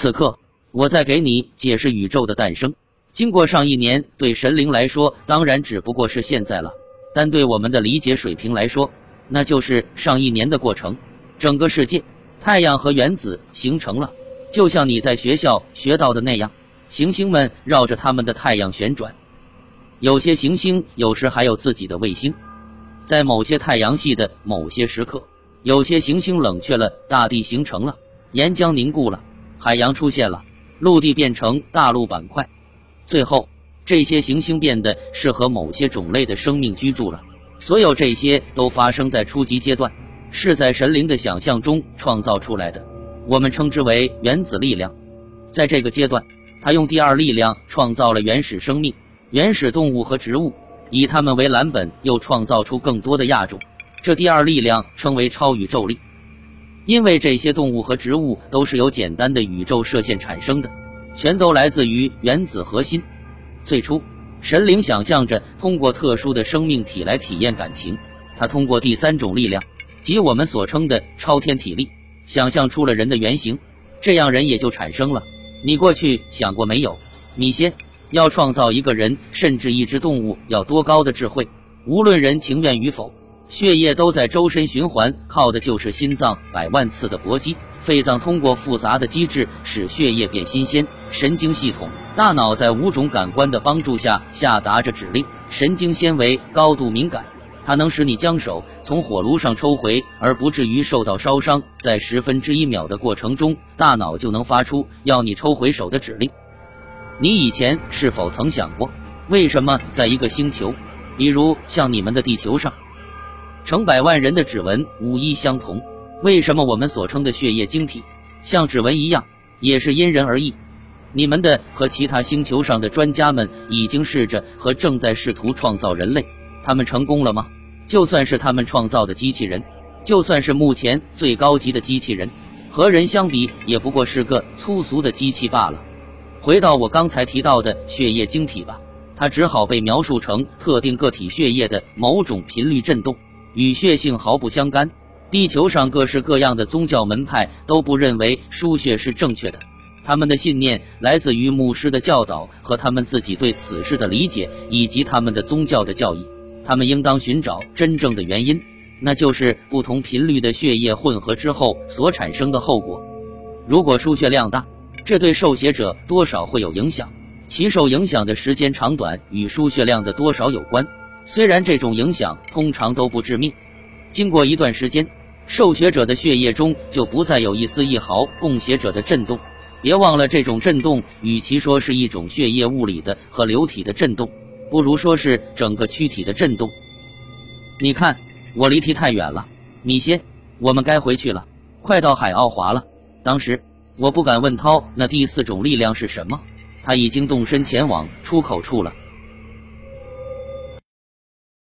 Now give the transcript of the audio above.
此刻，我在给你解释宇宙的诞生。经过上一年，对神灵来说，当然只不过是现在了；但对我们的理解水平来说，那就是上一年的过程。整个世界，太阳和原子形成了，就像你在学校学到的那样，行星们绕着他们的太阳旋转。有些行星有时还有自己的卫星。在某些太阳系的某些时刻，有些行星冷却了，大地形成了，岩浆凝固了，海洋出现了，陆地变成大陆板块。最后，这些行星变得适合某些种类的生命居住了。所有这些都发生在初级阶段，是在神灵的想象中创造出来的，我们称之为原子力量。在这个阶段，他用第二力量创造了原始生命。原始动物和植物，以它们为蓝本，又创造出更多的亚种。这第二力量称为超宇宙力，因为这些动物和植物都是由简单的宇宙射线产生的，全都来自于原子核心。最初，神灵想象着通过特殊的生命体来体验感情，他通过第三种力量，即我们所称的超天体力，想象出了人的原型，这样人也就产生了。你过去想过没有，米歇？要创造一个人，甚至一只动物，要多高的智慧？无论人情愿与否，血液都在周身循环，靠的就是心脏百万次的搏击。肺脏通过复杂的机制使血液变新鲜。神经系统、大脑在五种感官的帮助下下达着指令。神经纤维高度敏感，它能使你将手从火炉上抽回，而不至于受到烧伤。在十分之一秒的过程中，大脑就能发出要你抽回手的指令。你以前是否曾想过，为什么在一个星球，比如像你们的地球上，成百万人的指纹无一相同？为什么我们所称的血液晶体像指纹一样，也是因人而异？你们的和其他星球上的专家们已经试着和正在试图创造人类，他们成功了吗？就算是他们创造的机器人，就算是目前最高级的机器人，和人相比，也不过是个粗俗的机器罢了。回到我刚才提到的血液晶体吧，它只好被描述成特定个体血液的某种频率振动，与血性毫不相干。地球上各式各样的宗教门派都不认为输血是正确的，他们的信念来自于牧师的教导和他们自己对此事的理解，以及他们的宗教的教义。他们应当寻找真正的原因，那就是不同频率的血液混合之后所产生的后果。如果输血量大，这对受血者多少会有影响，其受影响的时间长短与输血量的多少有关。虽然这种影响通常都不致命，经过一段时间，受血者的血液中就不再有一丝一毫供血者的震动。别忘了，这种震动与其说是一种血液物理的和流体的震动，不如说是整个躯体的震动。你看，我离题太远了，米歇，我们该回去了，快到海奥华了。当时。我不敢问涛，那第四种力量是什么？他已经动身前往出口处了。